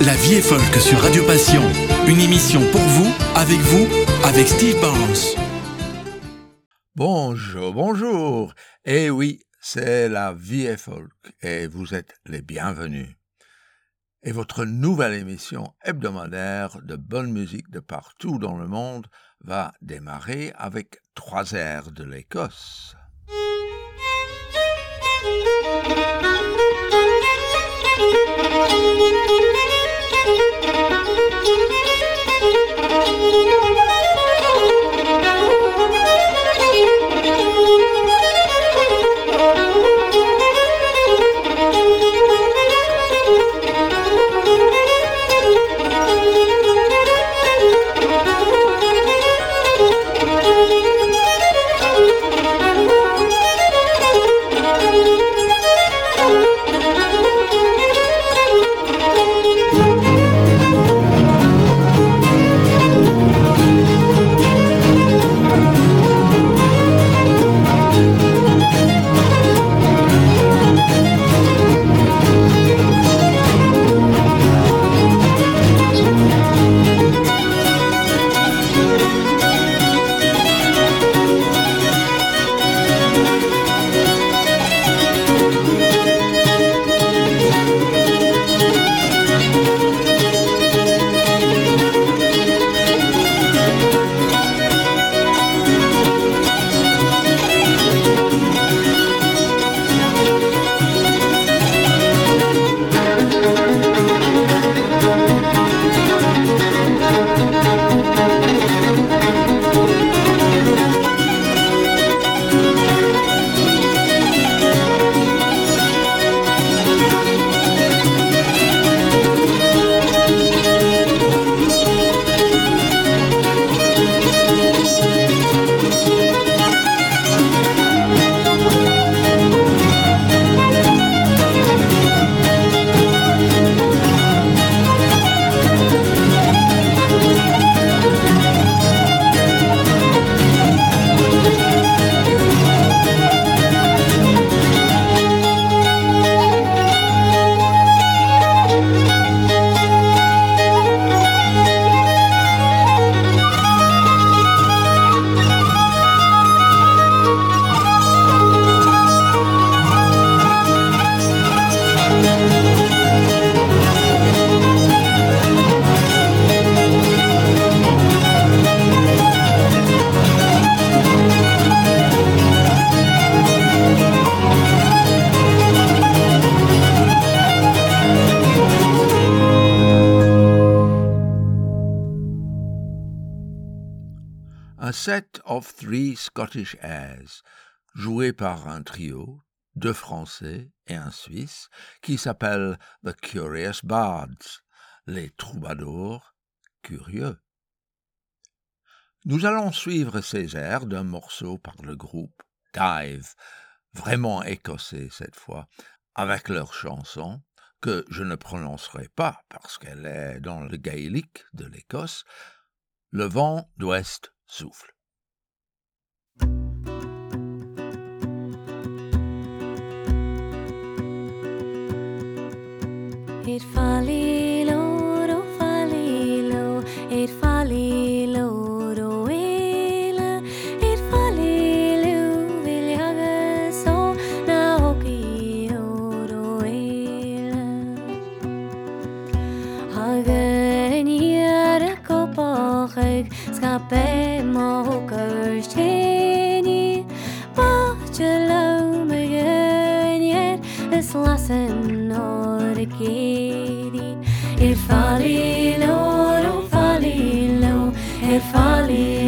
La vie est folk sur Radio Passion. Une émission pour vous, avec vous, avec Steve Barnes. Bonjour, bonjour. Eh oui, c'est la vie est folk et vous êtes les bienvenus. Et votre nouvelle émission hebdomadaire de bonne musique de partout dans le monde va démarrer avec trois airs de l'Écosse. Of Three Scottish Airs, joué par un trio, deux Français et un Suisse, qui s'appelle The Curious Bards, les troubadours curieux. Nous allons suivre ces airs d'un morceau par le groupe Dive, vraiment écossais cette fois, avec leur chanson, que je ne prononcerai pas parce qu'elle est dans le gaélique de l'Écosse, Le vent d'ouest souffle. fade falling. E er falli loro, er falli loro, e er falli.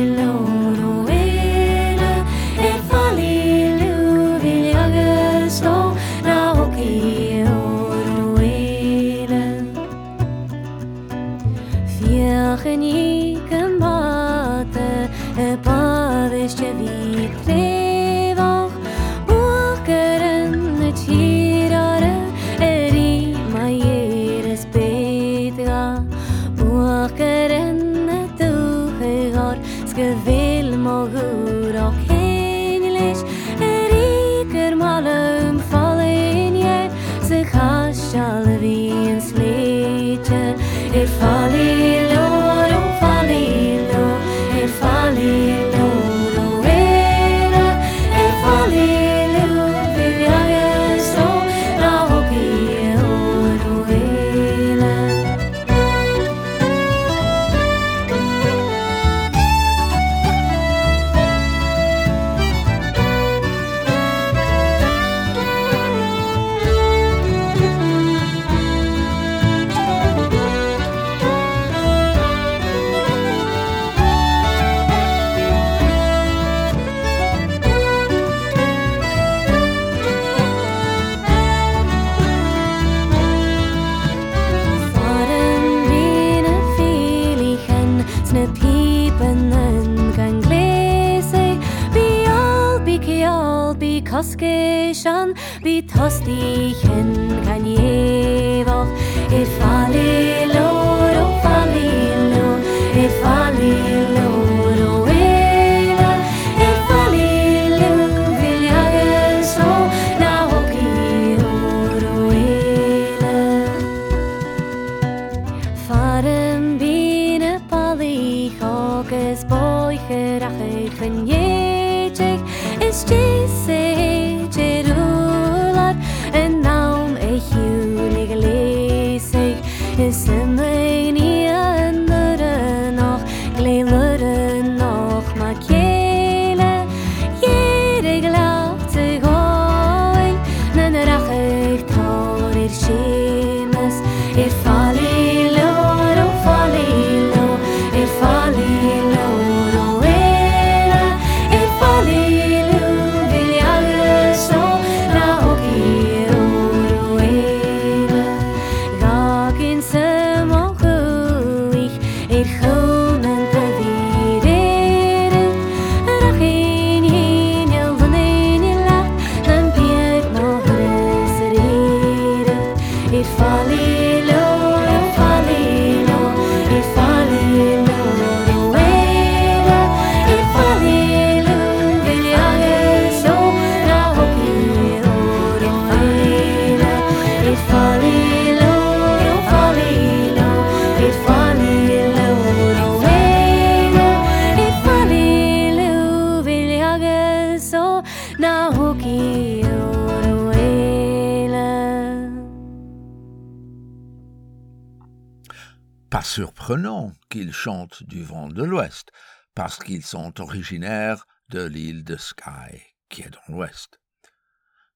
chantent du vent de l'ouest, parce qu'ils sont originaires de l'île de Skye, qui est dans l'ouest.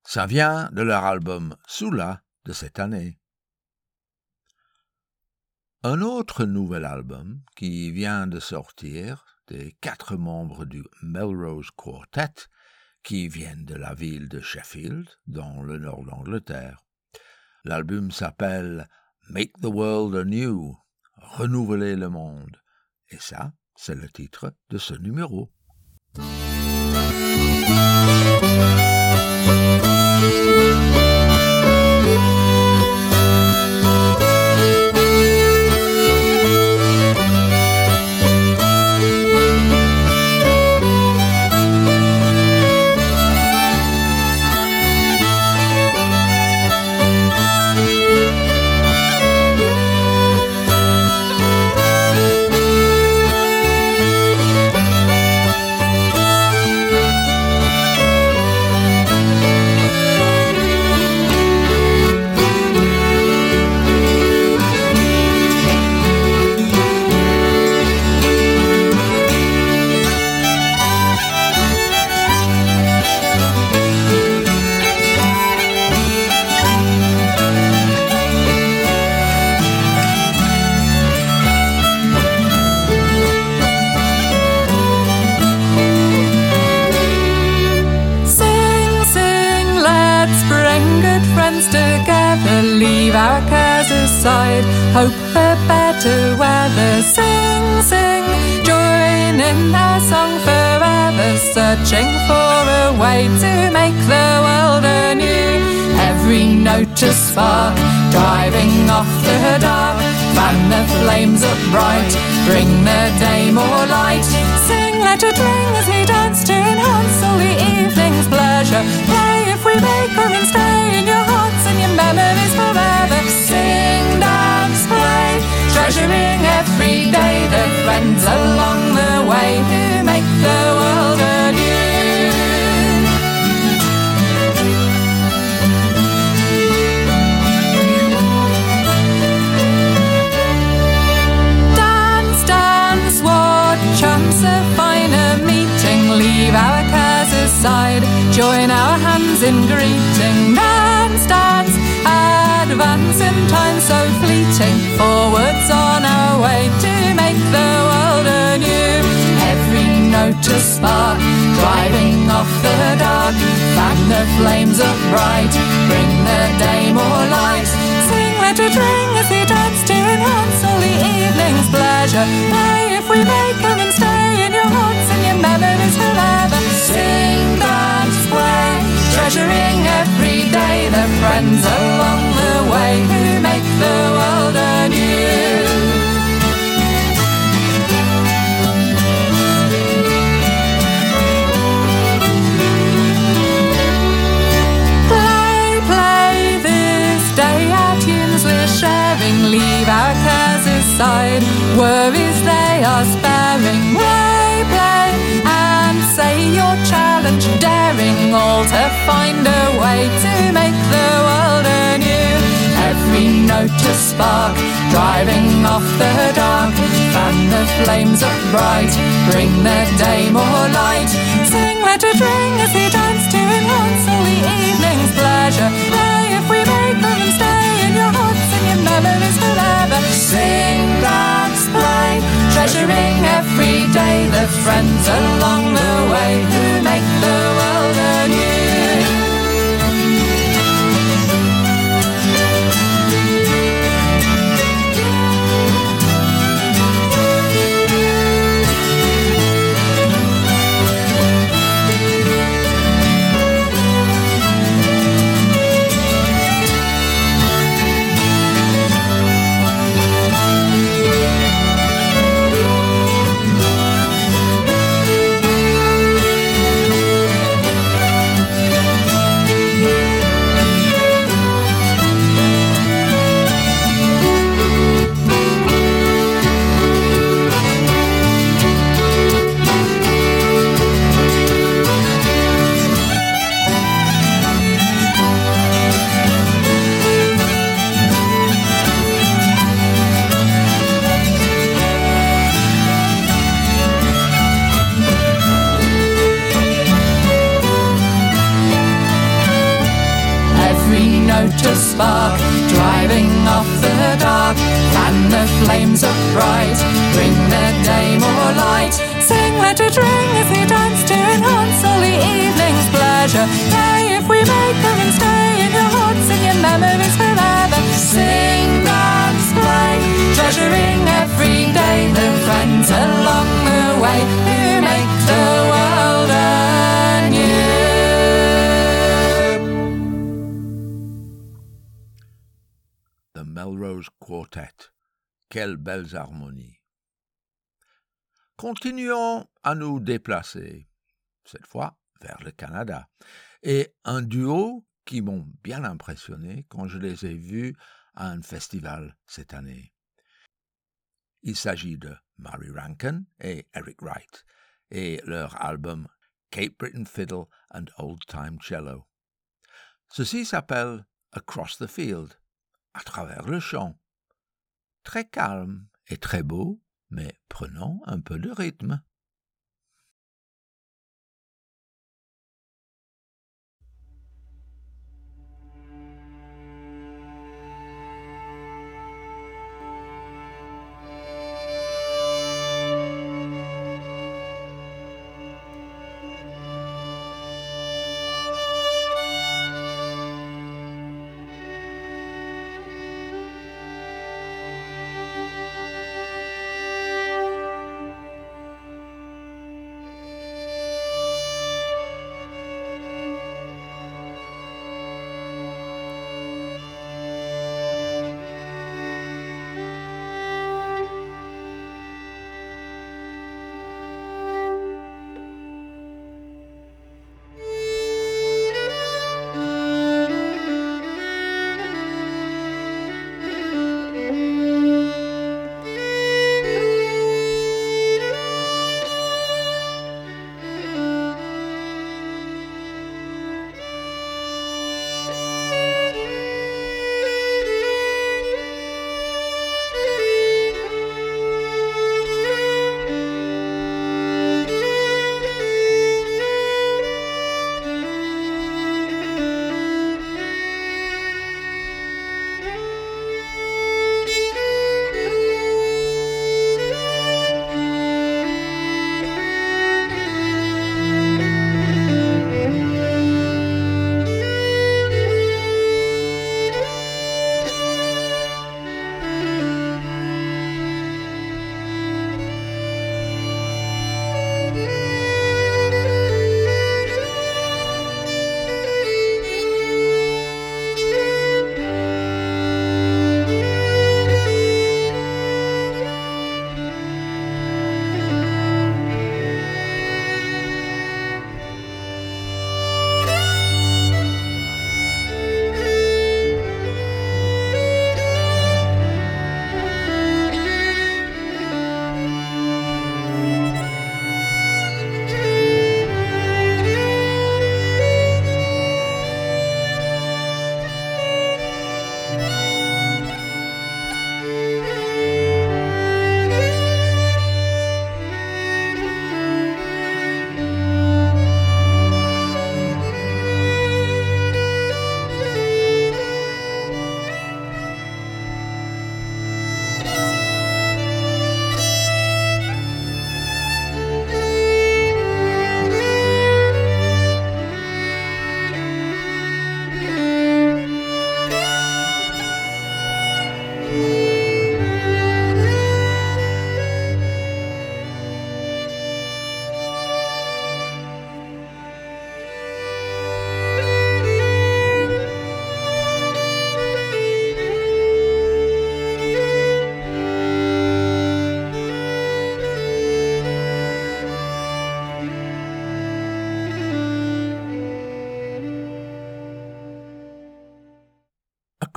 Ça vient de leur album Sula de cette année. Un autre nouvel album qui vient de sortir des quatre membres du Melrose Quartet qui viennent de la ville de Sheffield, dans le nord d'Angleterre. L'album s'appelle Make the World Anew renouveler le monde. Et ça, c'est le titre de ce numéro. To spark, driving off the dark. Fan the flames up bright, bring the day more light. Sing, let it ring as we dance to enhance all the evening's pleasure. Play if we may, come and stay in your hearts and your memories forever. Sing, dance, play, treasuring every day the friends along the way who make the world anew. Worries they are sparing. Play, play and say your challenge, daring all to find a way to make the world anew. Every note a spark, driving off the dark. Fan the flames up bright, bring the day more light. Sing, let it ring as we dance to enhance all the evening's pleasure. Play if we make them stay in your hearts and your memories forever. Sing, dance, play, treasuring every day the friends along the way who make the world anew. Continuons à nous déplacer, cette fois vers le Canada, et un duo qui m'ont bien impressionné quand je les ai vus à un festival cette année. Il s'agit de Mary Rankin et Eric Wright, et leur album Cape Breton Fiddle and Old Time Cello. Ceci s'appelle Across the Field, à travers le champ. Très calme et très beau, mais prenons un peu de rythme.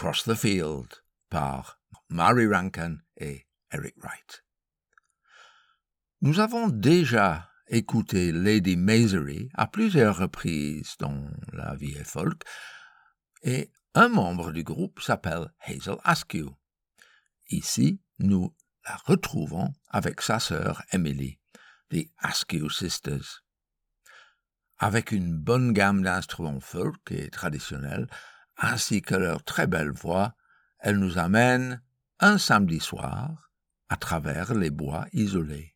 Across the Field par Mary Rankin et Eric Wright. Nous avons déjà écouté Lady Masery à plusieurs reprises dans la vie folk et un membre du groupe s'appelle Hazel Askew. Ici, nous la retrouvons avec sa sœur Emily, The Askew Sisters. Avec une bonne gamme d'instruments folk et traditionnels, ainsi que leur très belle voix, elle nous amène un samedi soir à travers les bois isolés.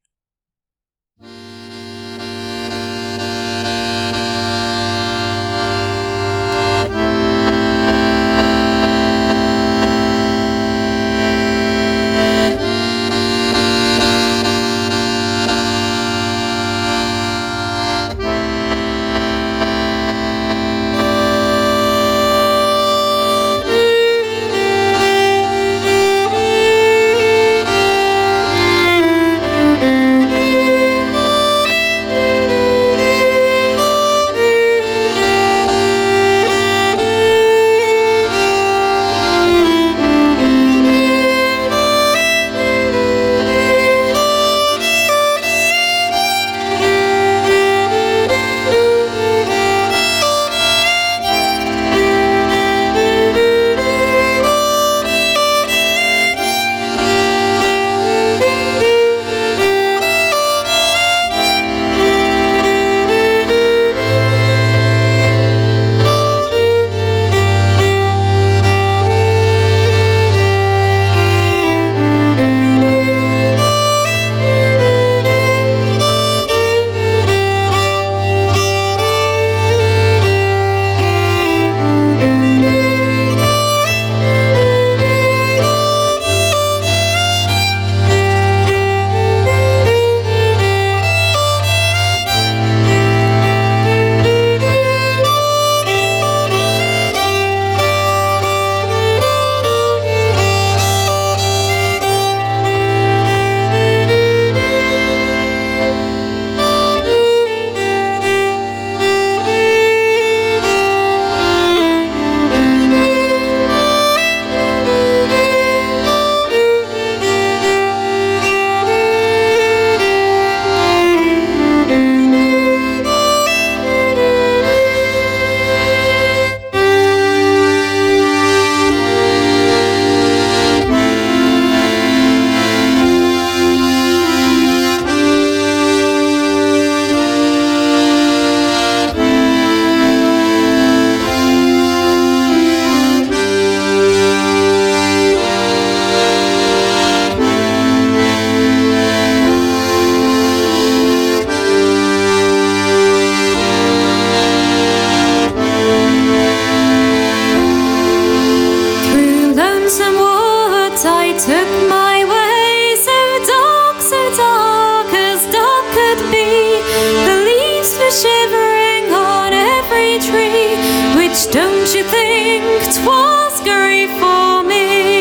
Don't you think think 'twas grief for me?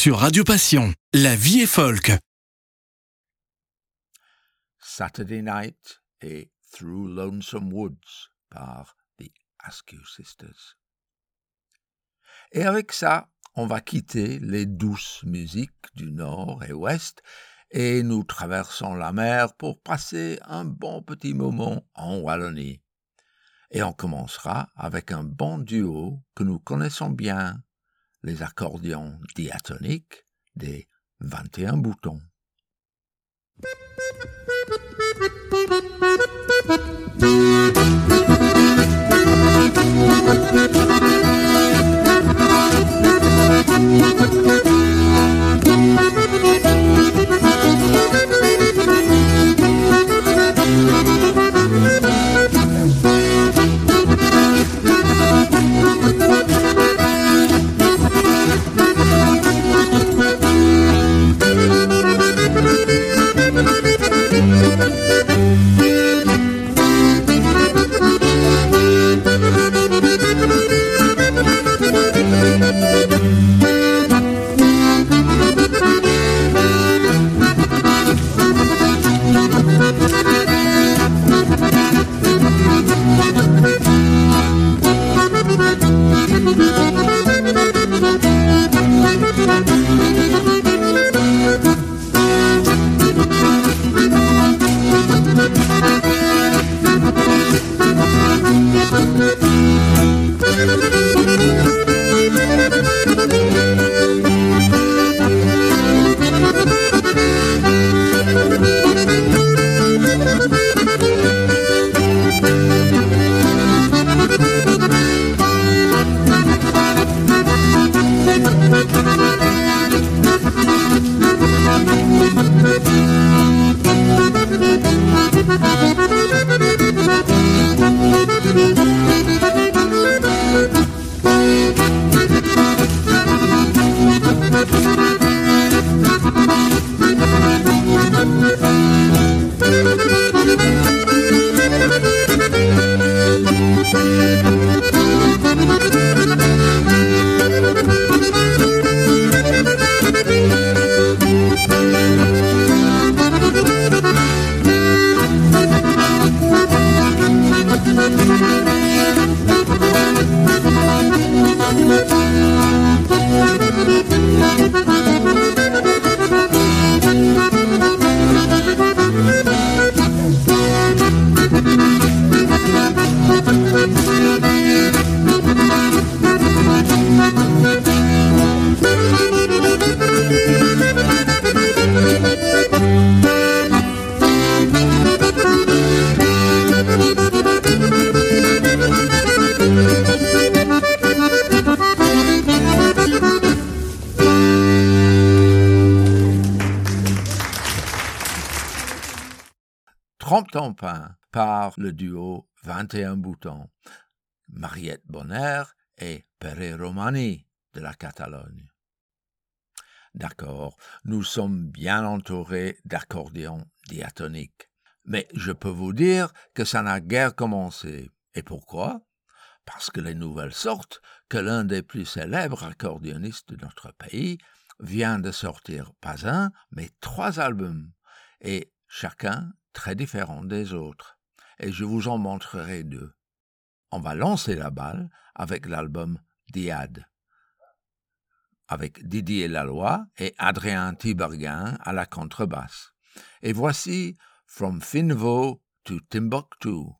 Sur Radio Passion. La vie est folk. Saturday Night et Through Lonesome Woods par The Askew Sisters. Et avec ça, on va quitter les douces musiques du nord et ouest et nous traversons la mer pour passer un bon petit moment en Wallonie. Et on commencera avec un bon duo que nous connaissons bien, les accordions diatoniques des 21 boutons. Par le duo 21 boutons, Mariette Bonner et Pere Romani de la Catalogne. D'accord, nous sommes bien entourés d'accordéons diatoniques. Mais je peux vous dire que ça n'a guère commencé. Et pourquoi? Parce que les nouvelles sortent que l'un des plus célèbres accordéonistes de notre pays vient de sortir pas un, mais trois albums, et chacun très différents des autres, et je vous en montrerai deux. On va lancer la balle avec l'album Diade, avec Didier Laloy et Adrien Tiberguin à la contrebasse. Et voici From Finvo to Timbuktu.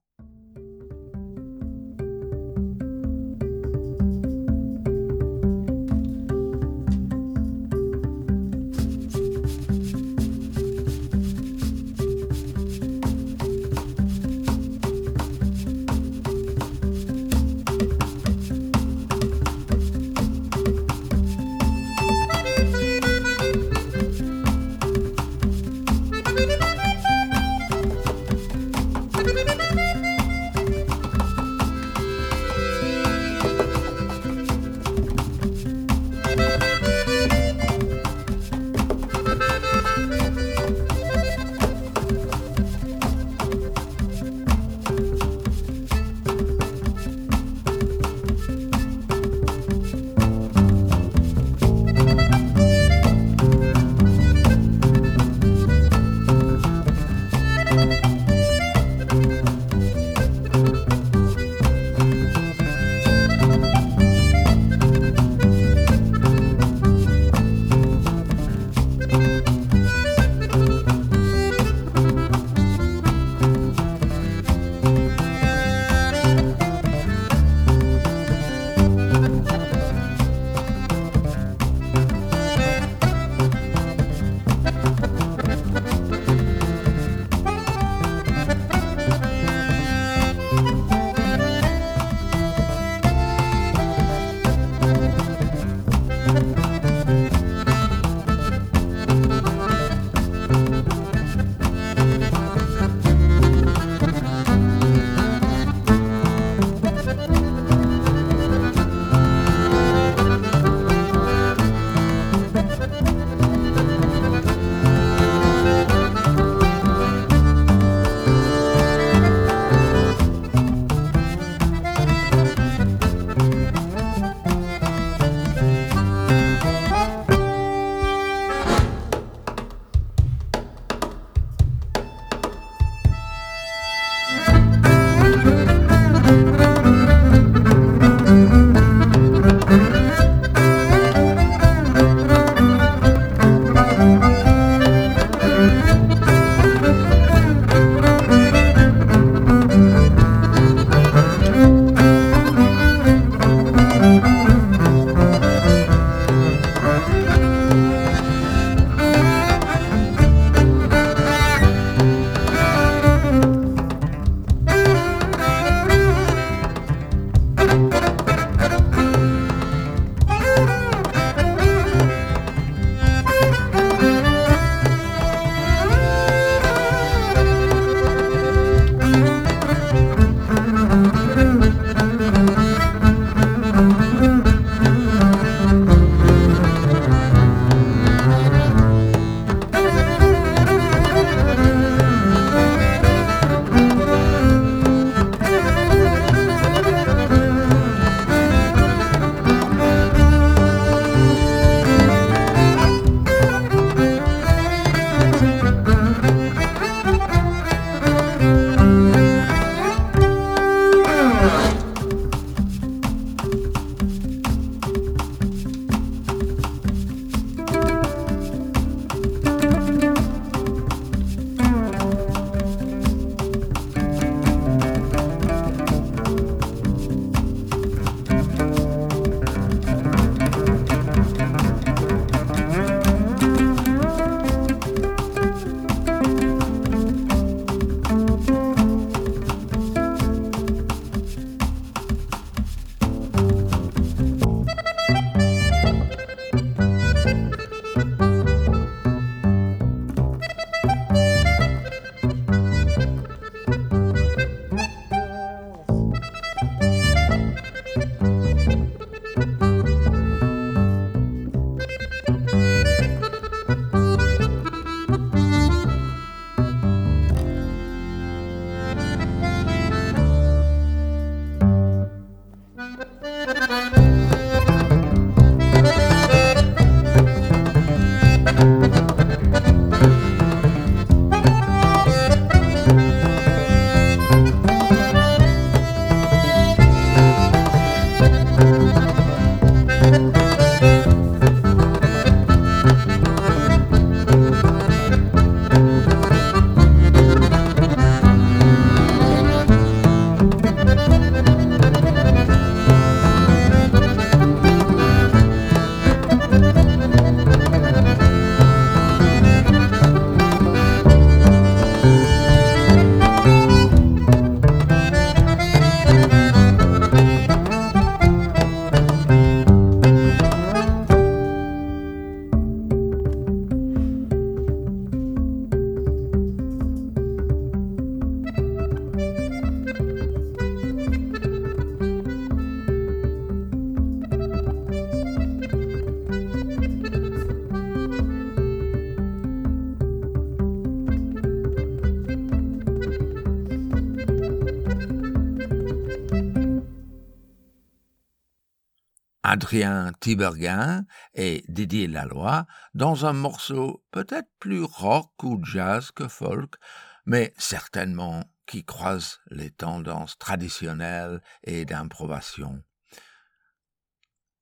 Adrien Tiberghien et Didier Laloy dans un morceau peut-être plus rock ou jazz que folk, mais certainement qui croise les tendances traditionnelles et d'improvisation.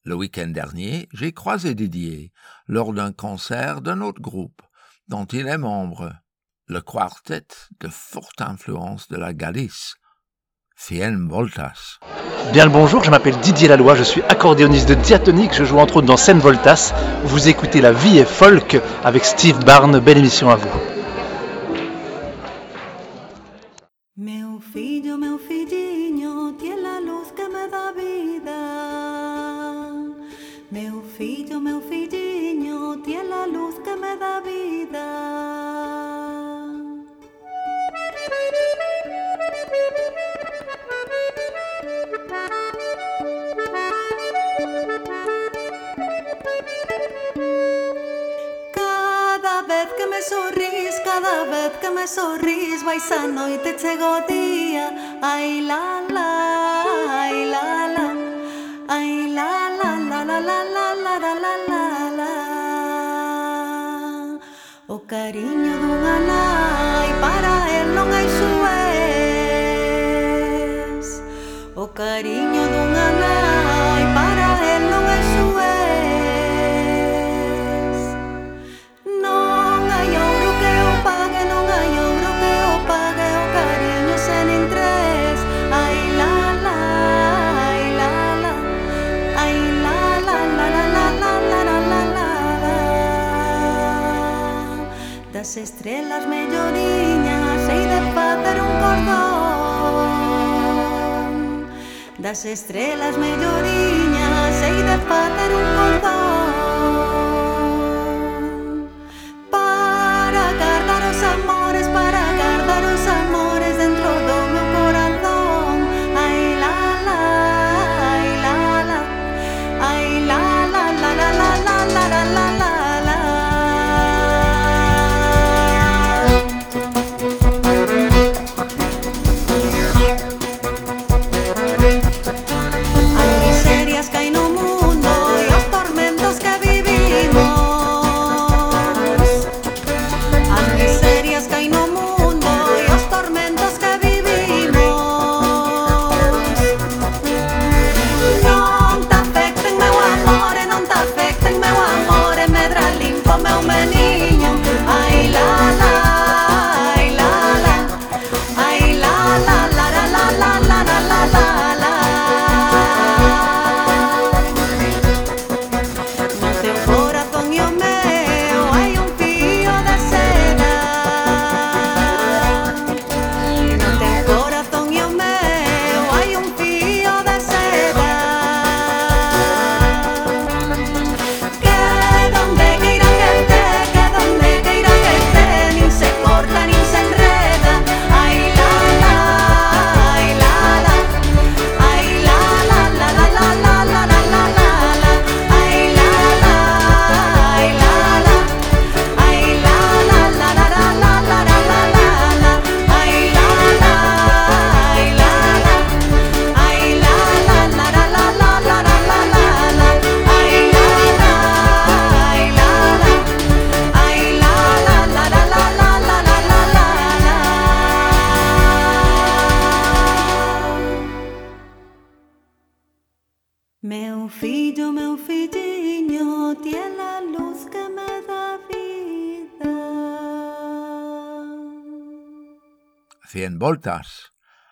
Le week-end dernier, j'ai croisé Didier lors d'un concert d'un autre groupe dont il est membre, le quartet de forte influence de la Galice, Cien Voltas. Bien le bonjour, je m'appelle Didier Laloy, je suis accordéoniste de diatonique, je joue entre autres dans Cien Voltas. Vous écoutez La vie est folk avec Steve Barnes, belle émission à vous. Meu filho, meu filhinho, tiene la luz que me da vida. Meu filho, meu filhinho, tiene la luz que me da vida. me sorrís cada vez que me sorrís Vais a noite chego o día Ai la la, ai la la Ai la la la la la la la la la la la O cariño dunha nai para el non hai xuez O cariño dunha nai para el non das estrelas melloriñas Hei de facer un cordón. Das estrelas melloriñas Hei de facer un cordón.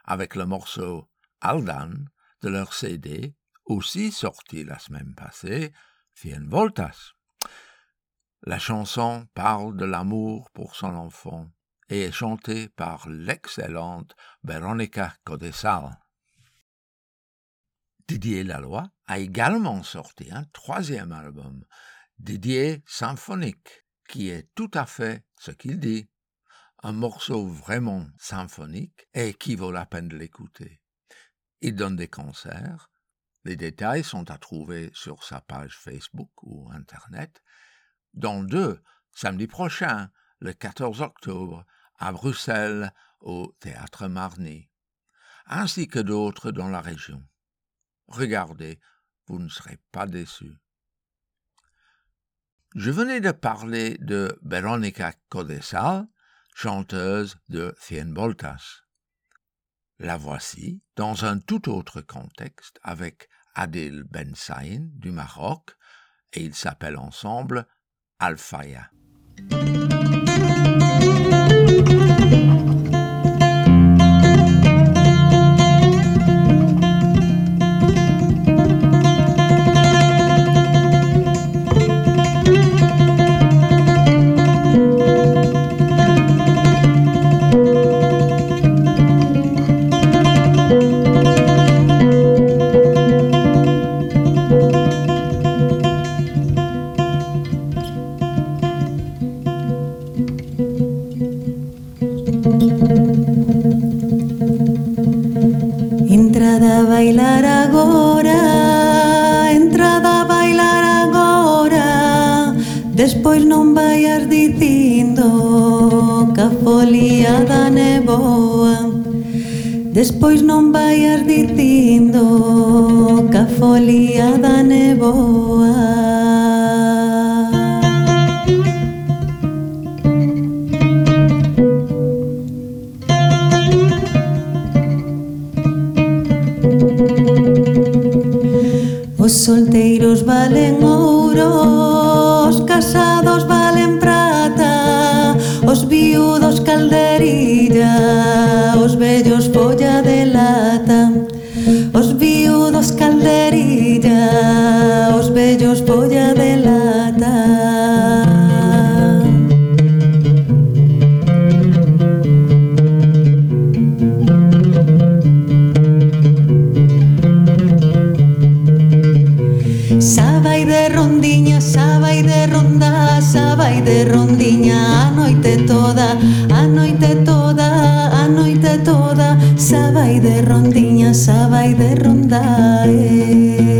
Avec le morceau Aldan de leur CD, aussi sorti la semaine passée, Cien Voltas. La chanson parle de l'amour pour son enfant et est chantée par l'excellente Veronica Codesal. Didier Laloy a également sorti un troisième album, Didier Symphonique, qui est tout à fait ce qu'il dit un morceau vraiment symphonique et qui vaut la peine de l'écouter. Il donne des concerts. Les détails sont à trouver sur sa page Facebook ou Internet. Dans deux, samedi prochain, le 14 octobre, à Bruxelles, au Théâtre Marny, ainsi que d'autres dans la région. Regardez, vous ne serez pas déçus. Je venais de parler de Veronica Codesal, chanteuse de Fien Boltas. La voici dans un tout autre contexte avec Adil Ben Saïn du Maroc et ils s'appellent ensemble Al-Faya. toda, xa vai de rondiña, xa vai de rondae. Eh.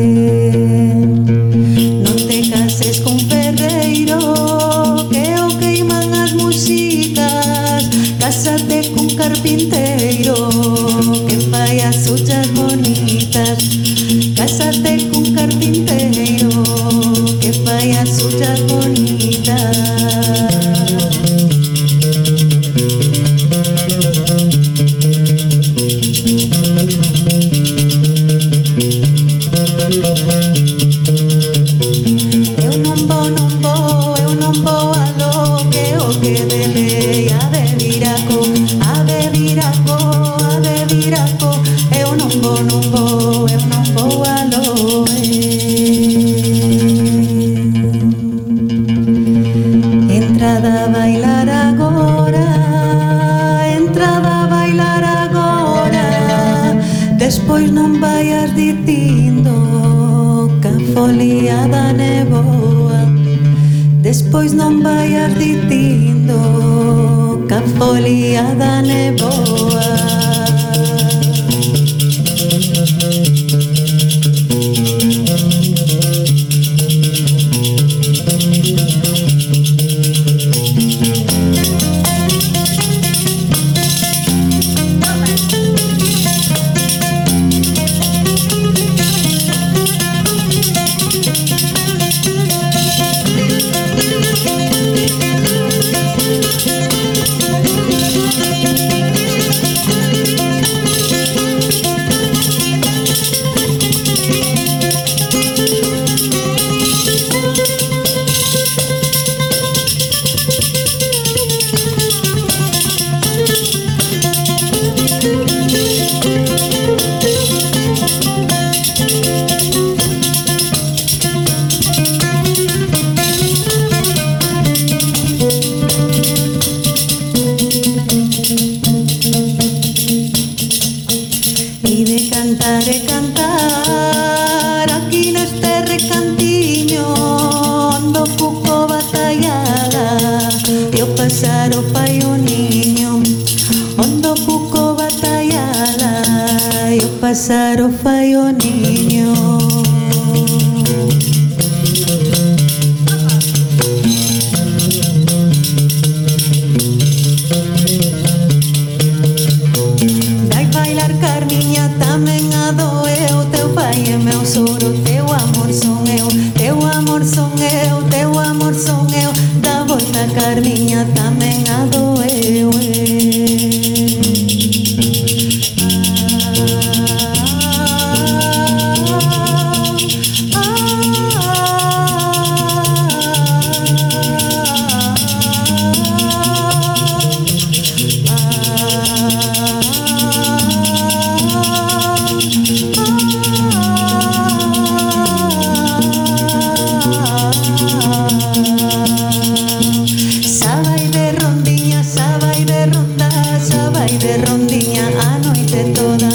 Rondiña a noite toda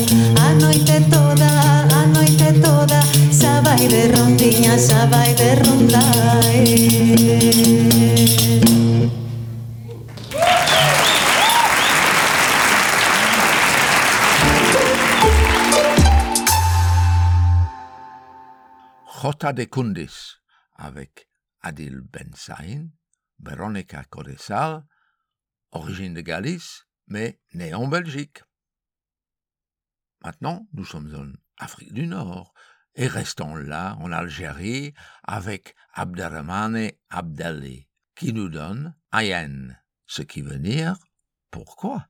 A noite toda, a noite toda Xa de rondiña, xa de rondar Jota de Kundis avec Adil Ben Saïn, Veronica Codessal, origine de Galice, mais née en Belgique. Maintenant, nous sommes en Afrique du Nord et restons là, en Algérie, avec Abderrahmane Abdelli, qui nous donne Ayen, ce qui veut dire pourquoi?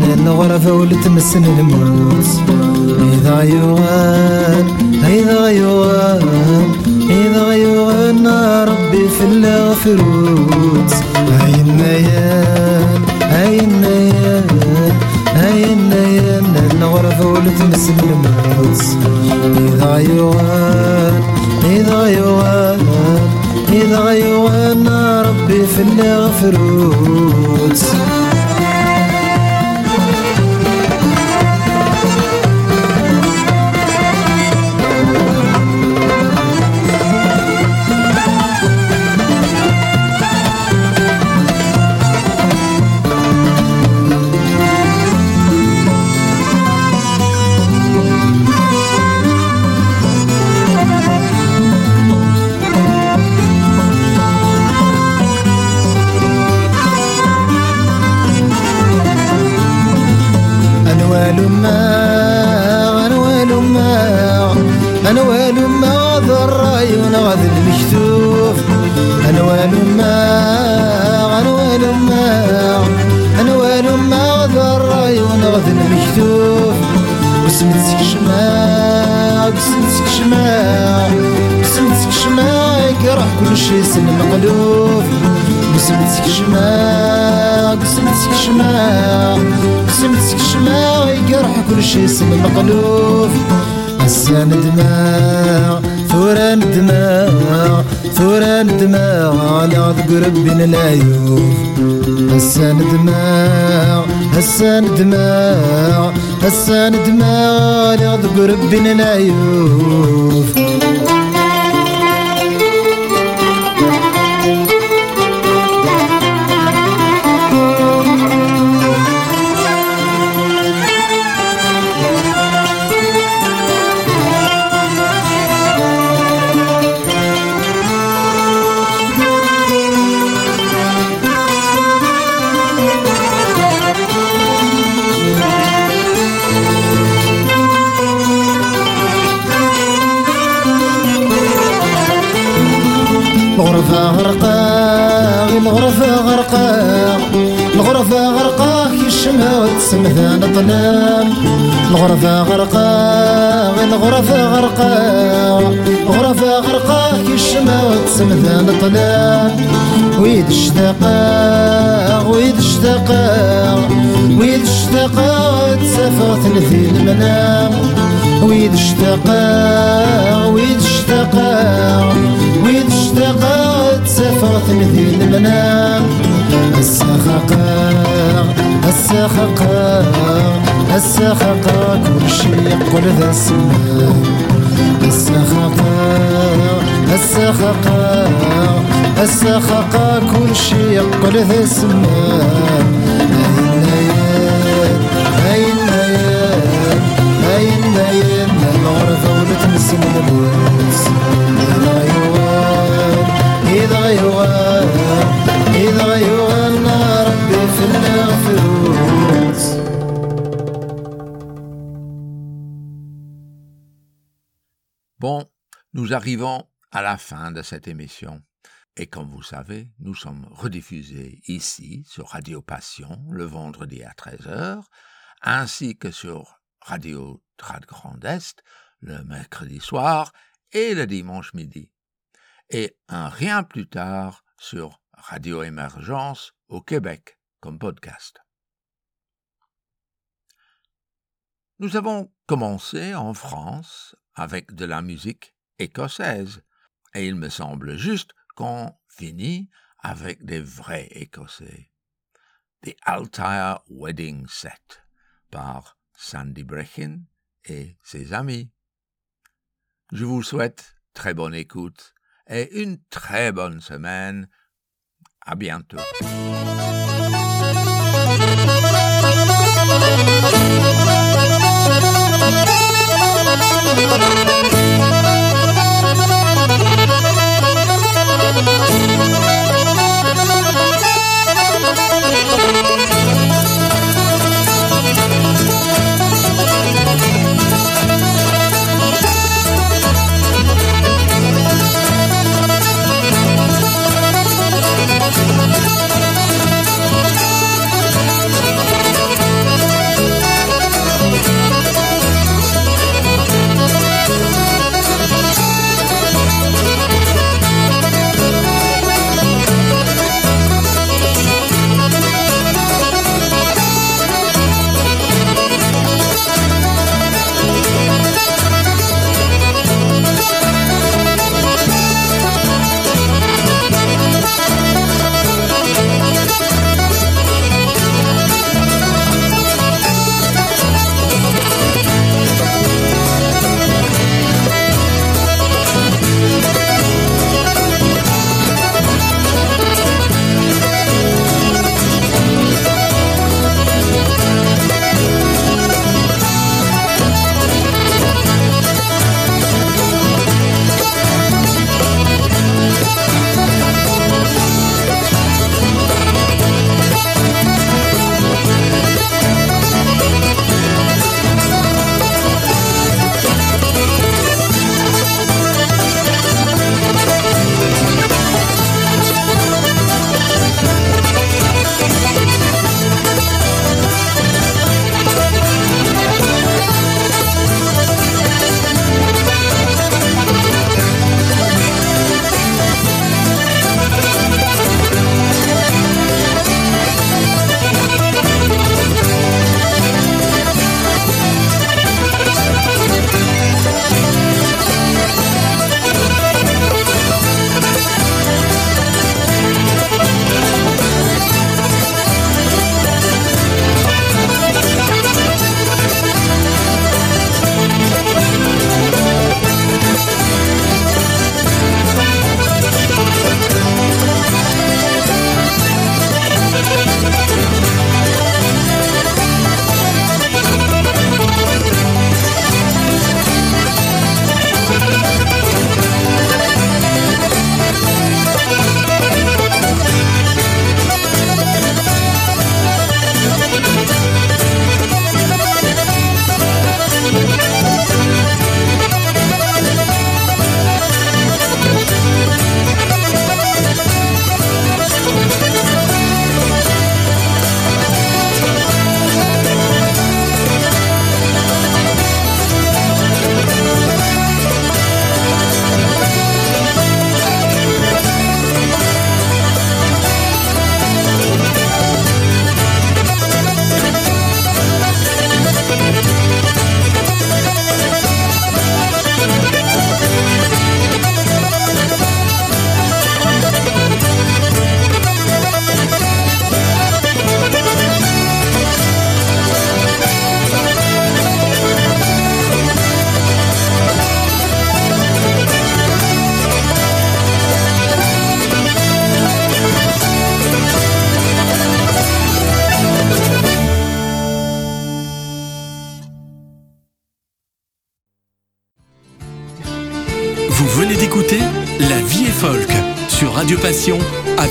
الغرفة ولتمسن الموت. إذا يغان إذا يغان إذا يغان ربي في الغفروت هاي النيان هاي النيان هاي النيان الغرفة ولتمسن الموت. إذا يغان إذا يغان إذا يوانا ربي في الغفروت مش اسم مقلوف غسان دماء ثوران دماء ثوران دماء على عذق ربنا العيوب. هسان دماء هسان دماء هسان دماء على عذق ربنا العيوب. ونام الغرفة غرقا الغرفة غرقا. غرفة غرقا كي الشمع وتسمثان طلاب ويد الشتاقا ويد الشتاقا ويد الشتاقا تسافر ثلثي المنام. ويد الشتاقا ويد الشتاقا ويد الشتاقا تسافر ثلثي المنام. السخاقا السخقة السخقة كل شيء يقول ذا السماء السخقة السخقة السخقة كل شيء يقول ذا السماء إذا إذا nous arrivons à la fin de cette émission. Et comme vous savez, nous sommes rediffusés ici sur Radio Passion le vendredi à 13h, ainsi que sur Radio Trad Grand Est le mercredi soir et le dimanche midi. Et un rien plus tard sur Radio Émergence au Québec comme podcast. Nous avons commencé en France avec de la musique écossaise, et il me semble juste qu'on finit avec des vrais Écossais. The Altair Wedding Set par Sandy Brechin et ses amis. Je vous souhaite très bonne écoute et une très bonne semaine. À bientôt.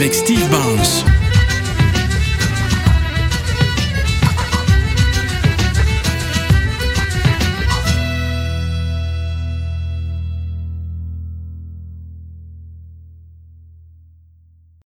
Avec Steve.